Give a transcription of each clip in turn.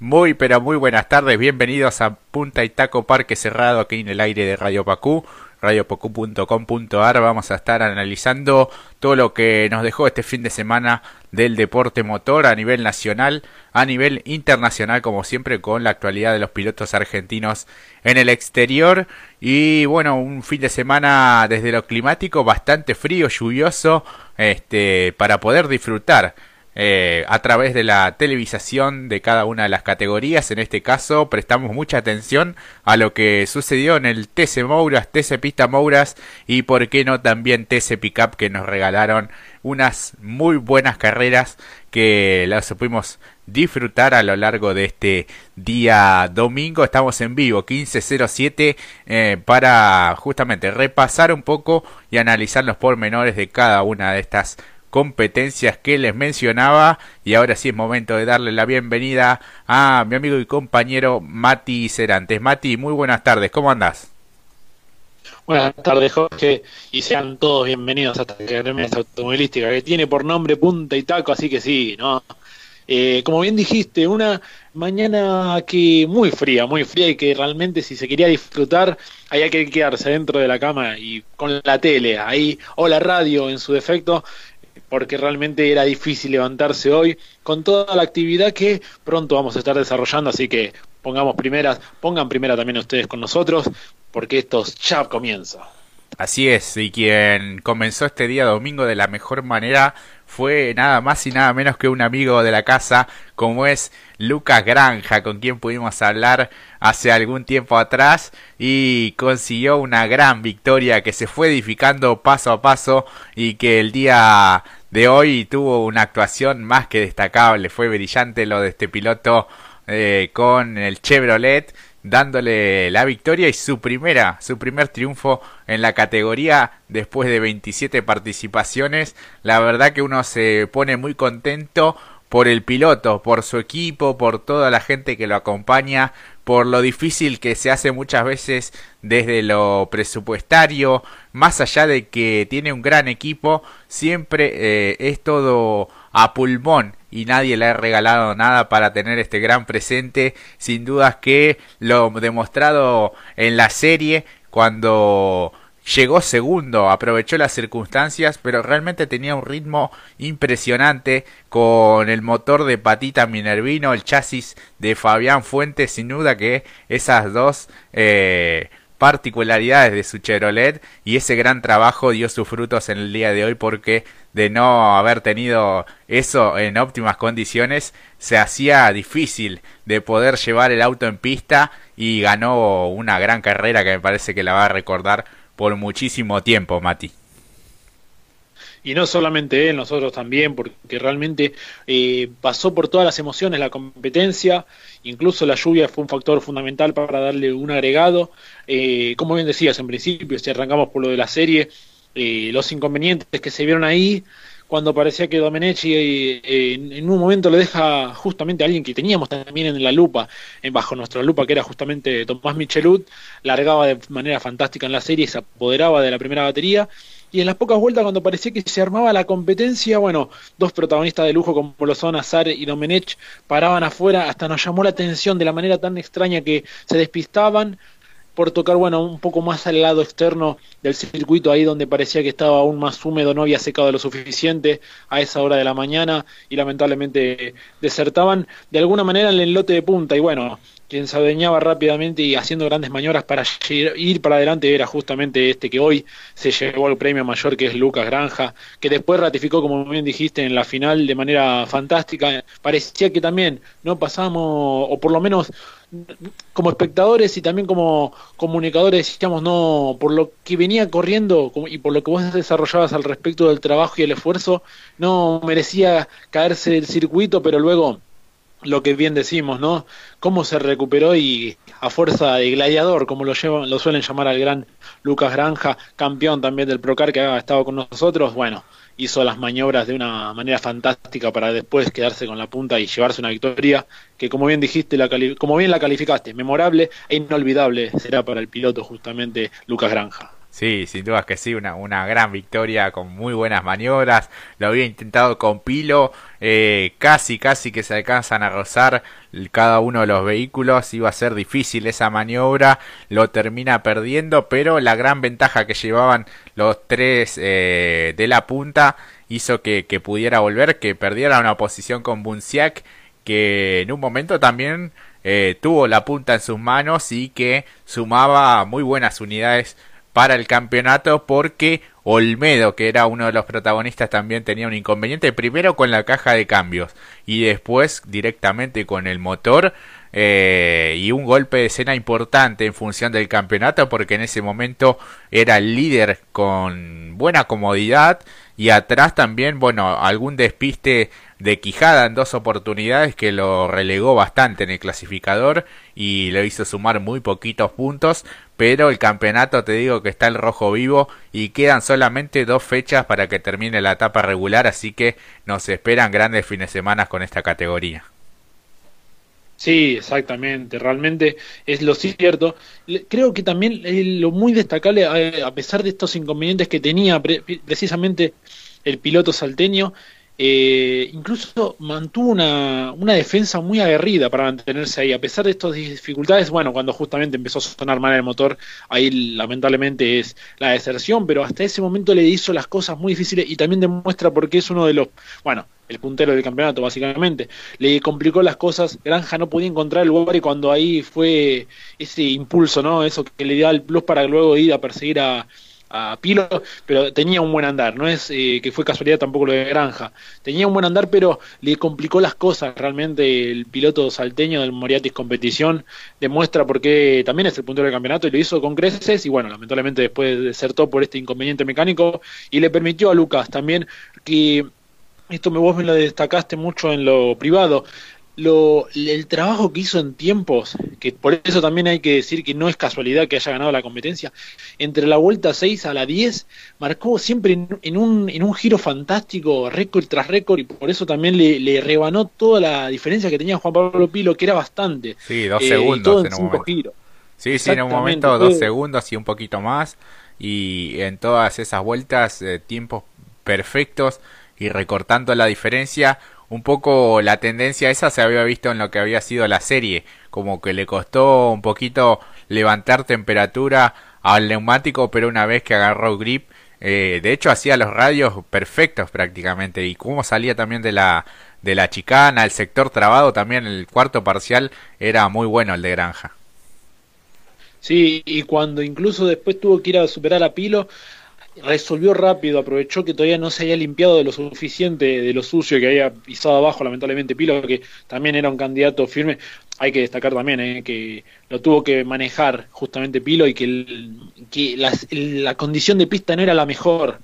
Muy pero muy buenas tardes, bienvenidos a Punta y Taco Parque Cerrado aquí en el aire de Radio Pacú, radiopacu.com.ar. Vamos a estar analizando todo lo que nos dejó este fin de semana del deporte motor a nivel nacional, a nivel internacional, como siempre, con la actualidad de los pilotos argentinos en el exterior. Y bueno, un fin de semana desde lo climático bastante frío, lluvioso, este, para poder disfrutar eh, a través de la televisación de cada una de las categorías. En este caso, prestamos mucha atención a lo que sucedió en el TC Mouras, TC Pista Mouras y, por qué no, también TC Pickup que nos regalaron unas muy buenas carreras que las pudimos disfrutar a lo largo de este día domingo. Estamos en vivo 1507 eh, para justamente repasar un poco y analizar los pormenores de cada una de estas competencias que les mencionaba y ahora sí es momento de darle la bienvenida a mi amigo y compañero Mati Cerantes. Mati, muy buenas tardes, ¿cómo andás? Buenas tardes, Jorge, y sean todos bienvenidos a esta remesa automovilística que tiene por nombre Punta y Taco, así que sí, ¿no? Eh, como bien dijiste, una mañana que muy fría, muy fría y que realmente si se quería disfrutar había que quedarse dentro de la cama y con la tele ahí o la radio en su defecto porque realmente era difícil levantarse hoy con toda la actividad que pronto vamos a estar desarrollando, así que pongamos primeras, pongan primera también ustedes con nosotros, porque esto ya comienza. Así es, y quien comenzó este día domingo de la mejor manera fue nada más y nada menos que un amigo de la casa, como es Lucas Granja, con quien pudimos hablar hace algún tiempo atrás y consiguió una gran victoria que se fue edificando paso a paso y que el día de hoy tuvo una actuación más que destacable. Fue brillante lo de este piloto eh, con el Chevrolet dándole la victoria y su primera, su primer triunfo en la categoría después de 27 participaciones. La verdad que uno se pone muy contento por el piloto, por su equipo, por toda la gente que lo acompaña, por lo difícil que se hace muchas veces desde lo presupuestario, más allá de que tiene un gran equipo, siempre eh, es todo a pulmón y nadie le ha regalado nada para tener este gran presente, sin dudas que lo demostrado en la serie cuando llegó segundo, aprovechó las circunstancias, pero realmente tenía un ritmo impresionante con el motor de Patita Minervino, el chasis de Fabián Fuentes, sin duda que esas dos eh, particularidades de su Chevrolet y ese gran trabajo dio sus frutos en el día de hoy porque de no haber tenido eso en óptimas condiciones se hacía difícil de poder llevar el auto en pista y ganó una gran carrera que me parece que la va a recordar por muchísimo tiempo, Mati. Y no solamente él, nosotros también, porque realmente eh, pasó por todas las emociones la competencia, incluso la lluvia fue un factor fundamental para darle un agregado. Eh, como bien decías en principio, si arrancamos por lo de la serie, eh, los inconvenientes que se vieron ahí, cuando parecía que Domenech en, un momento le deja justamente a alguien que teníamos también en la lupa, en bajo nuestra lupa, que era justamente Tomás Michelut, largaba de manera fantástica en la serie, se apoderaba de la primera batería, y en las pocas vueltas cuando parecía que se armaba la competencia, bueno, dos protagonistas de lujo como lo son Azar y Domenech paraban afuera, hasta nos llamó la atención de la manera tan extraña que se despistaban, por tocar, bueno, un poco más al lado externo del circuito, ahí donde parecía que estaba aún más húmedo, no había secado lo suficiente a esa hora de la mañana y lamentablemente desertaban. De alguna manera en el lote de punta y bueno, quien se adueñaba rápidamente y haciendo grandes maniobras para ir para adelante era justamente este que hoy se llevó el premio mayor que es Lucas Granja, que después ratificó como bien dijiste en la final de manera fantástica, parecía que también no pasamos o por lo menos como espectadores y también como comunicadores decíamos no por lo que venía corriendo y por lo que vos desarrollabas al respecto del trabajo y el esfuerzo no merecía caerse del circuito pero luego lo que bien decimos no cómo se recuperó y a fuerza de gladiador como lo lo suelen llamar al gran Lucas Granja campeón también del Procar que ha estado con nosotros bueno hizo las maniobras de una manera fantástica para después quedarse con la punta y llevarse una victoria que como bien dijiste, la como bien la calificaste, memorable e inolvidable será para el piloto justamente Lucas Granja. Sí, sin duda que sí, una, una gran victoria con muy buenas maniobras. Lo había intentado con Pilo, eh, casi, casi que se alcanzan a rozar cada uno de los vehículos. Iba a ser difícil esa maniobra, lo termina perdiendo, pero la gran ventaja que llevaban los tres eh, de la punta hizo que, que, pudiera volver, que perdiera una posición con Bunciak, que en un momento también eh, tuvo la punta en sus manos y que sumaba muy buenas unidades para el campeonato porque Olmedo, que era uno de los protagonistas, también tenía un inconveniente, primero con la caja de cambios y después directamente con el motor. Eh, y un golpe de escena importante en función del campeonato porque en ese momento era el líder con buena comodidad y atrás también, bueno, algún despiste de Quijada en dos oportunidades que lo relegó bastante en el clasificador y le hizo sumar muy poquitos puntos, pero el campeonato te digo que está el rojo vivo y quedan solamente dos fechas para que termine la etapa regular, así que nos esperan grandes fines de semana con esta categoría. Sí, exactamente, realmente es lo cierto. Creo que también lo muy destacable, a pesar de estos inconvenientes que tenía precisamente el piloto salteño, eh, incluso mantuvo una, una, defensa muy aguerrida para mantenerse ahí, a pesar de estas dificultades, bueno, cuando justamente empezó a sonar mal el motor, ahí lamentablemente es la deserción, pero hasta ese momento le hizo las cosas muy difíciles y también demuestra por qué es uno de los, bueno, el puntero del campeonato básicamente, le complicó las cosas, Granja no podía encontrar el lugar y cuando ahí fue ese impulso, ¿no? Eso que le da el plus para luego ir a perseguir a a Pilo, pero tenía un buen andar, no es eh, que fue casualidad tampoco lo de Granja, tenía un buen andar, pero le complicó las cosas. Realmente el piloto salteño del Moriatis Competición, demuestra por qué también es el puntero del campeonato y lo hizo con creces. Y bueno, lamentablemente después desertó por este inconveniente mecánico y le permitió a Lucas también que esto me, vos me lo destacaste mucho en lo privado, lo, el trabajo que hizo en tiempos, que por eso también hay que decir que no es casualidad que haya ganado la competencia, entre la vuelta 6 a la 10, marcó siempre en, un, en un giro fantástico, récord tras récord, y por eso también le, le, rebanó toda la diferencia que tenía Juan Pablo Pilo, que era bastante. Sí, dos eh, segundos en, un momento. Sí, sí, en un momento dos segundos y un poquito más, y en todas esas vueltas, eh, tiempos perfectos y recortando la diferencia un poco la tendencia esa se había visto en lo que había sido la serie, como que le costó un poquito levantar temperatura al neumático, pero una vez que agarró grip, eh, de hecho hacía los radios perfectos prácticamente y como salía también de la de la chicana, el sector trabado también el cuarto parcial era muy bueno el de Granja. Sí, y cuando incluso después tuvo que ir a superar a Pilo, resolvió rápido, aprovechó que todavía no se había limpiado de lo suficiente de lo sucio que había pisado abajo, lamentablemente Pilo, que también era un candidato firme. Hay que destacar también eh, que lo tuvo que manejar justamente Pilo y que, la, condición de pista no era la mejor.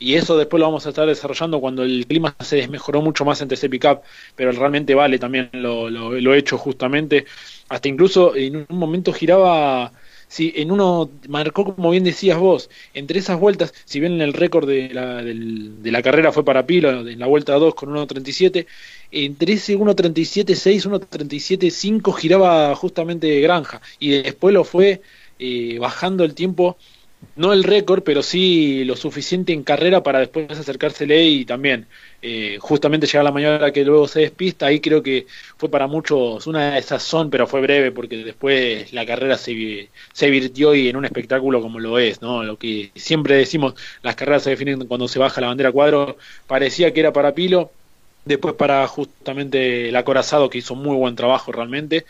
Y eso después lo vamos a estar desarrollando cuando el clima se desmejoró mucho más entre ese pickup, pero realmente vale también lo, lo, lo hecho justamente. Hasta incluso en un momento giraba si en uno marcó, como bien decías vos, entre esas vueltas, si bien en el récord de la, de la carrera fue para Pilo, en la vuelta 2 con 1.37, entre ese 1.37.6, 1.37.5 giraba justamente Granja, y después lo fue eh, bajando el tiempo no el récord, pero sí lo suficiente en carrera para después acercársele y también eh, justamente llegar a la mañana que luego se despista. Ahí creo que fue para muchos una son pero fue breve porque después la carrera se, se virtió y en un espectáculo como lo es, ¿no? Lo que siempre decimos, las carreras se definen cuando se baja la bandera cuadro, parecía que era para Pilo, después para justamente el acorazado que hizo muy buen trabajo realmente,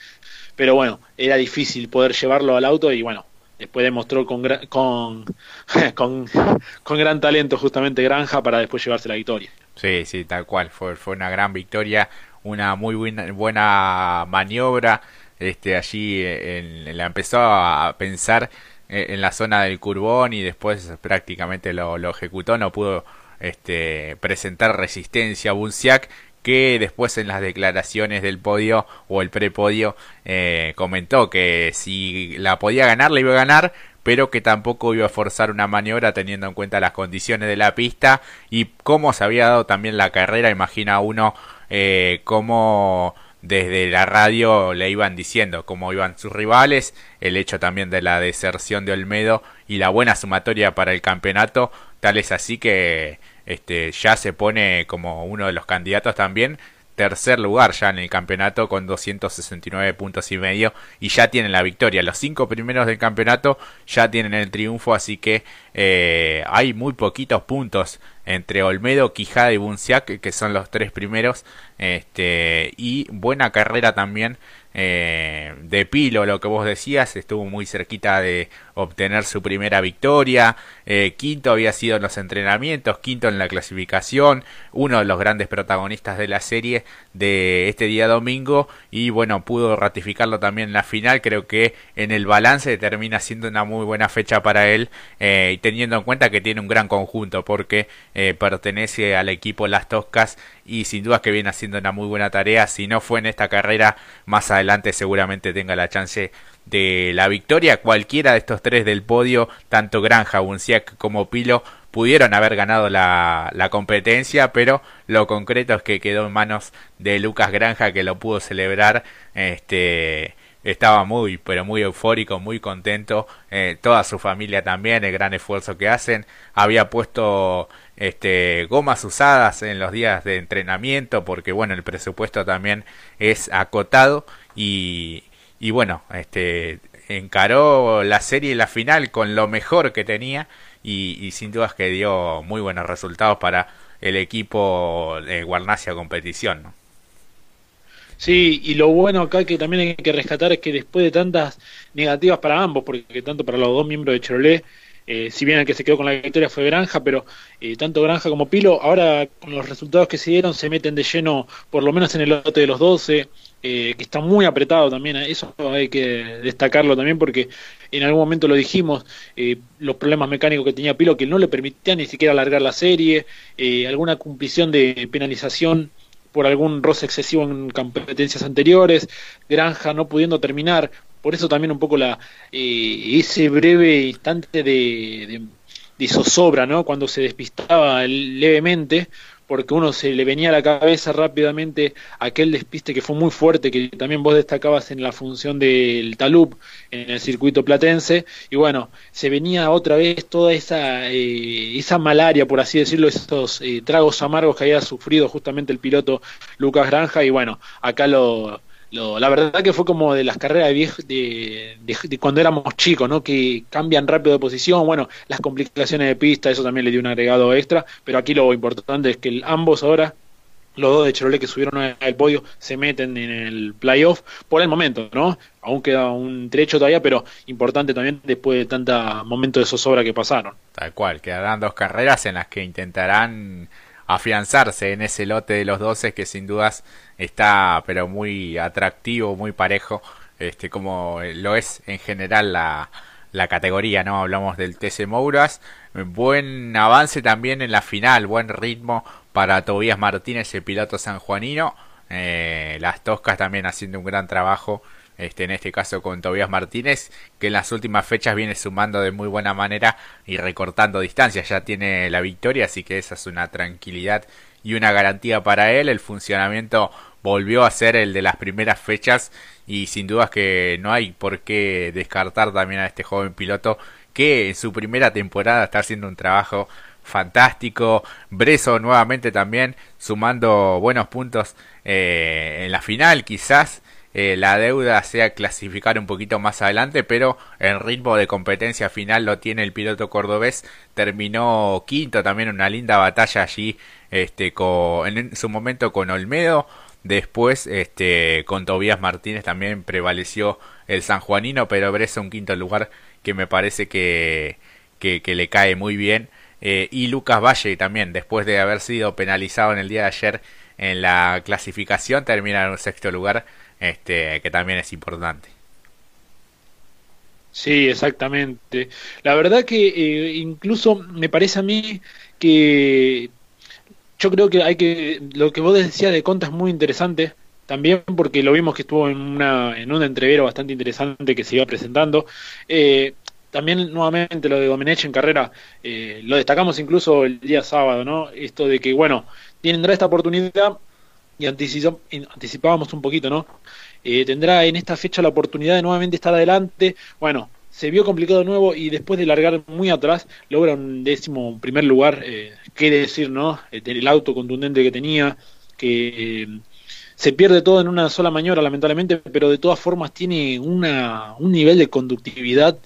pero bueno, era difícil poder llevarlo al auto y bueno, después demostró con, con, con, con, gran talento justamente Granja para después llevarse la victoria. Sí, sí, tal cual, fue, fue una gran victoria, una muy buena, buena maniobra, este, allí en, la empezó a pensar en, la zona del curbón y después prácticamente lo, lo ejecutó, no pudo este, presentar resistencia a Bunciac que después en las declaraciones del podio o el prepodio eh, comentó que si la podía ganar, la iba a ganar, pero que tampoco iba a forzar una maniobra teniendo en cuenta las condiciones de la pista y cómo se había dado también la carrera. Imagina uno eh, cómo desde la radio le iban diciendo cómo iban sus rivales, el hecho también de la deserción de Olmedo y la buena sumatoria para el campeonato, tal es así que este, ya se pone como uno de los candidatos también tercer lugar ya en el campeonato con 269 puntos y medio y ya tienen la victoria. Los cinco primeros del campeonato ya tienen el triunfo, así que eh, hay muy poquitos puntos entre Olmedo, Quijada y Bunciac, que son los tres primeros, este, y buena carrera también eh, de Pilo, lo que vos decías, estuvo muy cerquita de obtener su primera victoria, eh, quinto había sido en los entrenamientos, quinto en la clasificación, uno de los grandes protagonistas de la serie de este día domingo. Y bueno, pudo ratificarlo también en la final, creo que en el balance termina siendo una muy buena fecha para él eh, y teniendo en cuenta que tiene un gran conjunto porque pertenece al equipo Las Toscas y sin duda que viene haciendo una muy buena tarea, si no fue en esta carrera más adelante seguramente tenga la chance de la victoria. Cualquiera de estos tres del podio, tanto Granja, Bunciac como Pilo, pudieron haber ganado la, la, competencia, pero lo concreto es que quedó en manos de Lucas Granja, que lo pudo celebrar. Este estaba muy, pero muy eufórico, muy contento. Eh, toda su familia también, el gran esfuerzo que hacen. Había puesto este, gomas usadas en los días de entrenamiento, porque bueno, el presupuesto también es acotado y, y bueno, este, encaró la serie y la final con lo mejor que tenía y, sin dudas que dio muy buenos resultados para el equipo de Guarnacia Competición. Sí, y lo bueno acá que también hay que rescatar es que después de tantas negativas para ambos, porque tanto para los dos miembros de Chevrolet, eh, si bien el que se quedó con la victoria fue Granja, pero eh, tanto Granja como Pilo, ahora con los resultados que se dieron, se meten de lleno, por lo menos en el lote de los 12, eh, que está muy apretado también, eso hay que destacarlo también porque en algún momento lo dijimos, los problemas mecánicos que tenía Pilo que no le permitían ni siquiera alargar la serie, alguna cumplición de penalización por algún roce excesivo en competencias anteriores, Granja no pudiendo terminar, por eso también un poco la eh, ese breve instante de, de, zozobra, ¿no? Cuando se despistaba levemente, porque uno se le venía a la cabeza rápidamente aquel despiste que fue muy fuerte, que también vos destacabas en la función del talub en el circuito platense, y bueno, se venía otra vez toda esa, eh, esa malaria, por así decirlo, esos eh, tragos amargos que había sufrido justamente el piloto Lucas Granja, y bueno, acá lo, la verdad que fue como de las carreras de, de, cuando éramos chicos, ¿no? Que cambian rápido de posición, bueno, las complicaciones de pista, eso también le dio un agregado extra, pero aquí lo importante es que ambos ahora, los dos de Chevrolet que subieron al podio, se meten en el playoff por el momento, ¿no? Aún queda un trecho todavía, pero importante también después de tanta momento de zozobra que pasaron. Tal cual, quedarán dos carreras en las que intentarán afianzarse en ese lote de los 12 que sin dudas está pero muy atractivo, muy parejo, este como lo es en general la, la categoría, ¿no? Hablamos del TC Mouras, buen avance también en la final, buen ritmo para Tobías Martínez, el piloto sanjuanino, eh, las Toscas también haciendo un gran trabajo este, en este caso con Tobias Martínez, que en las últimas fechas viene sumando de muy buena manera y recortando distancias, ya tiene la victoria, así que esa es una tranquilidad y una garantía para él, el funcionamiento volvió a ser el de las primeras fechas y sin dudas que no hay por qué descartar también a este joven piloto que en su primera temporada está haciendo un trabajo fantástico. Breso nuevamente también sumando buenos puntos eh, en la final quizás eh, la deuda sea clasificar un poquito más adelante, pero el ritmo de competencia final lo tiene el piloto cordobés. Terminó quinto también una linda batalla allí este, con, en su momento con Olmedo. Después este, con Tobías Martínez también prevaleció el sanjuanino, pero Bresa un quinto lugar que me parece que, que, le cae muy bien. Eh, y Lucas Valle también, después de haber sido penalizado en el día de ayer en la clasificación, termina en un sexto lugar este, que también es importante. Sí, exactamente. La verdad que eh, incluso me parece a mí que yo creo que hay que lo que vos decías de Conta es muy interesante también porque lo vimos que estuvo en una en un entrevero bastante interesante que se iba presentando. Eh, también nuevamente lo de Domenech en carrera eh, lo destacamos incluso el día sábado, ¿no? Esto de que bueno tendrá esta oportunidad y anticipábamos un poquito, ¿no? Eh, tendrá en esta fecha la oportunidad de nuevamente estar adelante. Bueno, se vio complicado de nuevo y después de largar muy atrás logra un décimo primer lugar. Eh, ¿Qué decir, no? Eh, el auto contundente que tenía, que eh, se pierde todo en una sola maniobra, lamentablemente, pero de todas formas tiene una, un nivel de conductividad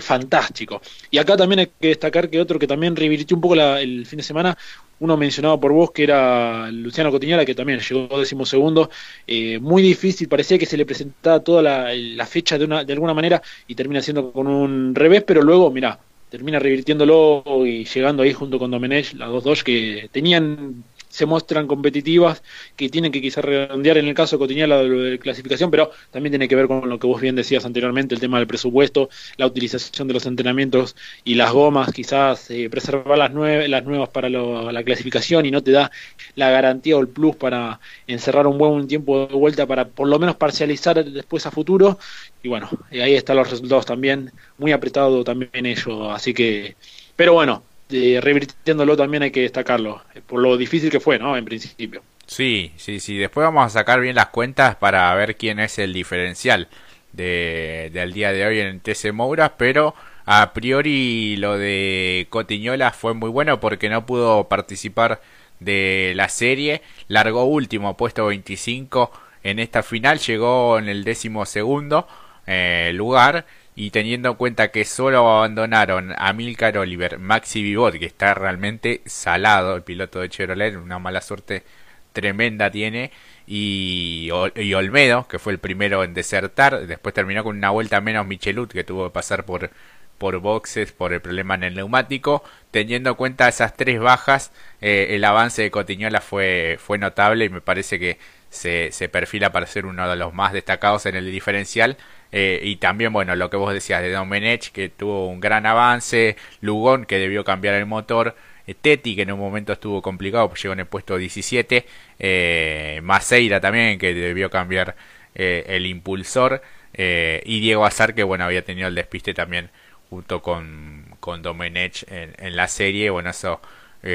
fantástico. Y acá también hay que destacar que otro que también revirtió un poco el fin de semana uno mencionado por vos que era Luciano Cotiñola, que también llegó décimo segundo, eh, muy difícil, parecía que se le presentaba toda la, fecha de, una, de alguna manera y termina siendo con un revés, pero luego, mira, termina revirtiéndolo y llegando ahí junto con Domenech, las dos dos que tenían se muestran competitivas, que tienen que quizás redondear en el caso de Cotiña la de clasificación, pero también tiene que ver con lo que vos bien decías anteriormente, el tema del presupuesto, la utilización de los entrenamientos y las gomas, quizás eh, preservar las, las nuevas para la clasificación y no te da la garantía o el plus para encerrar un buen tiempo de vuelta para por lo menos parcializar después a futuro. Y bueno, ahí están los resultados también, muy apretado también ello, así que, pero bueno, revirtiéndolo también hay que destacarlo, por lo difícil que fue, ¿no? En principio. Sí, sí, sí. Después vamos a sacar bien las cuentas para ver quién es el diferencial de, del día de hoy en TC Moura, pero a priori lo de Cotiñola fue muy bueno porque no pudo participar de la serie, largó último, puesto 25 en esta final, llegó en el décimo segundo eh, lugar y teniendo en cuenta que solo abandonaron a Milcar Oliver, Maxi Vivot, que está realmente salado, el piloto de Chevrolet, una mala suerte tremenda tiene, y, y, Olmedo, que fue el primero en desertar, después terminó con una vuelta menos Michelut, que tuvo que pasar por, por boxes por el problema en el neumático. Teniendo en cuenta esas tres bajas, eh, el avance de Cotiñola fue, fue notable y me parece que se, se perfila para ser uno de los más destacados en el diferencial. Eh, y también, bueno, lo que vos decías de Domenech, que tuvo un gran avance, Lugón, que debió cambiar el motor, eh, Teti, que en un momento estuvo complicado, pues llegó en el puesto 17, eh, Maceira también, que debió cambiar eh, el impulsor, y Diego Azar, que bueno, había tenido el despiste también junto con, con Domenech en, en la serie, bueno, eso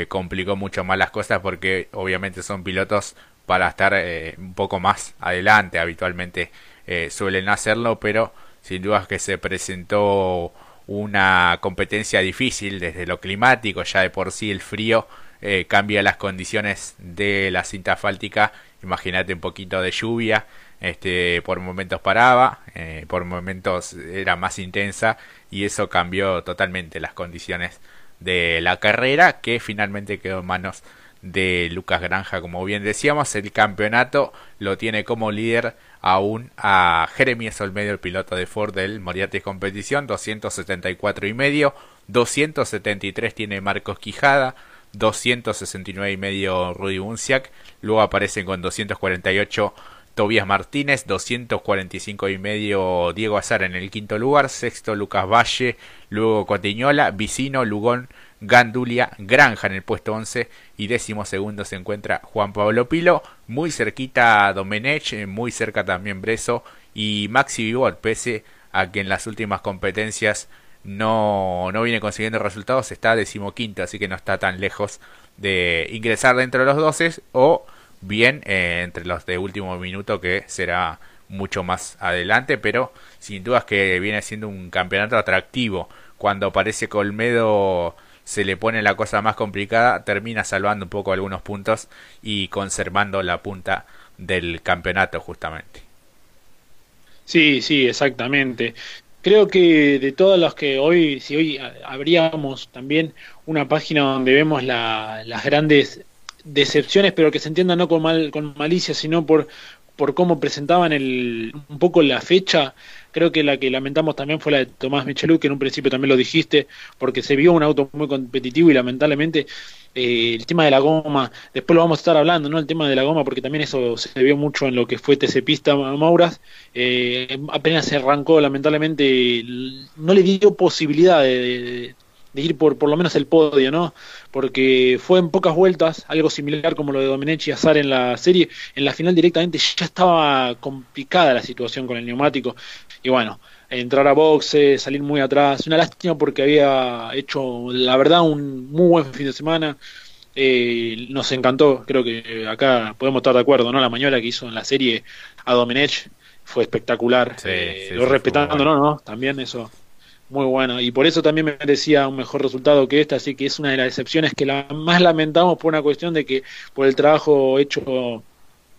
complicó mucho más las cosas porque obviamente son pilotos para estar un poco más adelante habitualmente eh, suelen hacerlo, pero sin duda que se presentó una competencia difícil desde lo climático, ya de por sí el frío eh, cambia las condiciones de la cinta asfáltica, imagínate un poquito de lluvia, este, por momentos paraba, eh, por momentos era más intensa y eso cambió totalmente las condiciones de la carrera que finalmente quedó en manos de Lucas Granja, como bien decíamos, el campeonato lo tiene como líder aún a Jeremías Olmedo, el piloto de Ford del Moriarty Competición, 274 y medio, 273 tiene Marcos Quijada, 269 y medio Rudy Bunciak, luego aparecen con 248 Tobias Martínez, 245 y medio Diego Azar en el quinto lugar, sexto Lucas Valle, luego Cotiñola, Vicino, Lugón, Gandulia, Granja en el puesto 11 y décimo segundo se encuentra Juan Pablo Pilo, muy cerquita Domenech, eh, muy cerca también Breso y Maxi Vivot, pese a que en las últimas competencias no, no viene consiguiendo resultados, está decimoquinto, así que no está tan lejos de ingresar dentro de los 12 o bien eh, entre los de último minuto que será mucho más adelante, pero sin dudas que viene siendo un campeonato atractivo. Cuando aparece Colmedo se le pone la cosa más complicada, termina salvando un poco algunos puntos y conservando la punta del campeonato justamente. Sí, sí, exactamente. Creo que de todas las que hoy, si hoy habríamos también una página donde vemos las grandes decepciones, pero que se entienda no con, mal, con malicia, sino por, por cómo presentaban el, un poco la fecha, creo que la que lamentamos también fue la de Tomás Michelú, que en un principio también lo dijiste, porque se vio un auto muy competitivo y lamentablemente eh, el tema de la goma, después lo vamos a estar hablando, ¿no? El tema de la goma, porque también eso se vio mucho en lo que fue TC Pista Mauras, eh, apenas se arrancó, lamentablemente no le dio posibilidad de, de ir por por lo menos el podio, ¿no? Porque fue en pocas vueltas, algo similar como lo de Domenech y Azar en la serie, en la final directamente ya estaba complicada la situación con el neumático y bueno, entrar a boxe, salir muy atrás, una lástima porque había hecho la verdad un muy buen fin de semana, eh, nos encantó, creo que acá podemos estar de acuerdo, ¿no? La mañola que hizo en la serie a Domenech fue espectacular. Eh, lo respetando, ¿no? ¿no? También eso muy bueno. Y por eso también me merecía un mejor resultado que esta, así que es una de las excepciones que la más lamentamos por una cuestión de que por el trabajo hecho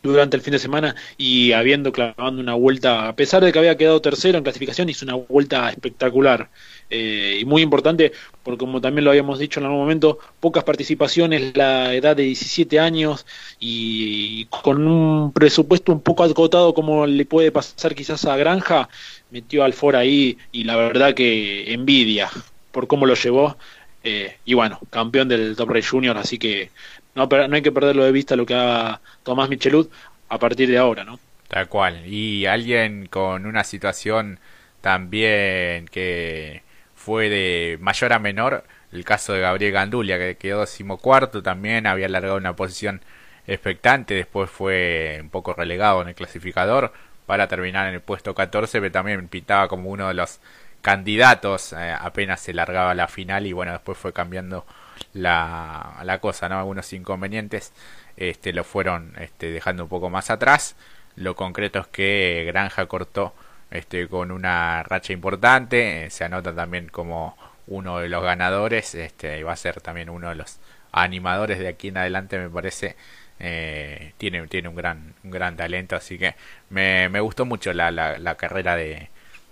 durante el fin de semana y habiendo clavando una vuelta, a pesar de que había quedado tercero en clasificación, hizo una vuelta espectacular eh, y muy importante, porque como también lo habíamos dicho en algún momento, pocas participaciones, la edad de 17 años y con un presupuesto un poco acotado como le puede pasar quizás a Granja, metió al Ford ahí y la verdad que envidia por cómo lo llevó. Eh, y bueno, campeón del Top Race Junior, así que no, no hay que perderlo de vista lo que haga Tomás Michelud a partir de ahora, ¿no? Tal cual. Y alguien con una situación también que fue de mayor a menor, el caso de Gabriel Gandulia, que quedó decimocuarto, también había alargado una posición expectante, después fue un poco relegado en el clasificador para terminar en el puesto 14, pero también pintaba como uno de los candidatos, eh, apenas se largaba la final y bueno, después fue cambiando la, la cosa, ¿no? Algunos inconvenientes este, lo fueron este, dejando un poco más atrás. Lo concreto es que Granja cortó este, con una racha importante, eh, se anota también como uno de los ganadores, este, y va a ser también uno de los animadores de aquí en adelante, me parece. Eh, tiene, tiene un gran, un gran talento, así que me, me gustó mucho la, la, carrera de,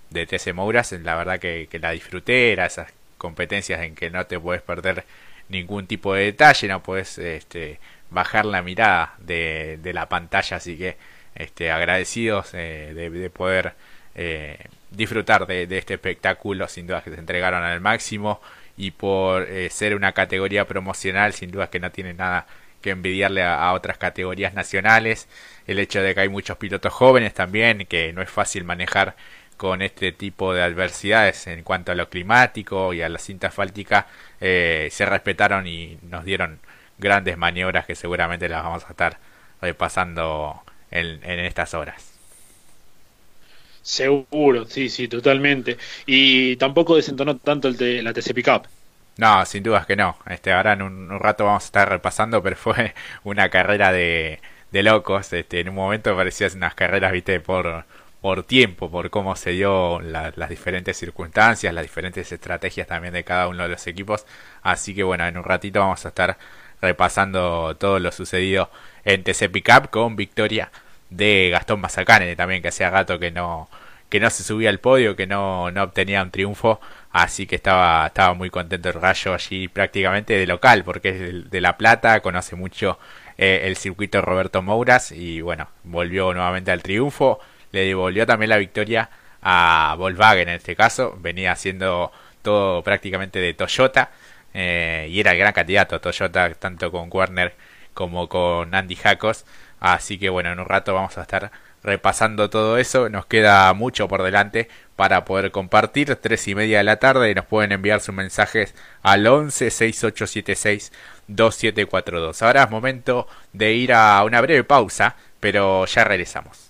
de TC Mouras, la verdad que, que la disfruté, era esas competencias en que no te puedes perder ningún tipo de detalle, no puedes este, bajar la mirada de, de la pantalla, así que este, agradecidos eh, de, de, poder eh, disfrutar de, este espectáculo, sin duda que se entregaron al máximo y por eh, ser una categoría promocional, sin duda que no tiene nada que envidiarle a, otras categorías nacionales. El hecho de que hay muchos pilotos jóvenes también, que no es fácil manejar con este tipo de adversidades en cuanto a lo climático y a la cinta asfáltica, eh, se respetaron y nos dieron grandes maniobras que seguramente las vamos a estar repasando en estas horas. Seguro, sí, sí, totalmente. Y tampoco desentonó tanto el de la TC Pickup. No, sin dudas que no. Este, ahora en un, rato vamos a estar repasando, pero fue una carrera de, de locos. Este, en un momento parecían unas carreras, viste, por, por tiempo, por cómo se dio las diferentes circunstancias, las diferentes estrategias también de cada uno de los equipos. Así que bueno, en un ratito vamos a estar repasando todo lo sucedido en TC Pickup con victoria de Gastón Mazacane también, que hacía gato que no, que no se subía al podio, que no, no obtenía un triunfo, así que estaba, estaba muy contento el Rayo allí prácticamente de local, porque es de, La Plata, conoce mucho eh, el circuito Roberto Mouras y bueno, volvió nuevamente al triunfo, le devolvió también la victoria a Volkswagen en este caso, venía haciendo todo prácticamente de Toyota eh, y era el gran candidato Toyota tanto con Werner como con Andy Jacos Así que bueno, en un rato vamos a estar repasando todo eso. Nos queda mucho por delante para poder compartir. Tres y media de la tarde nos pueden enviar sus mensajes al 11 6876 2742. Ahora es momento de ir a una breve pausa, pero ya regresamos.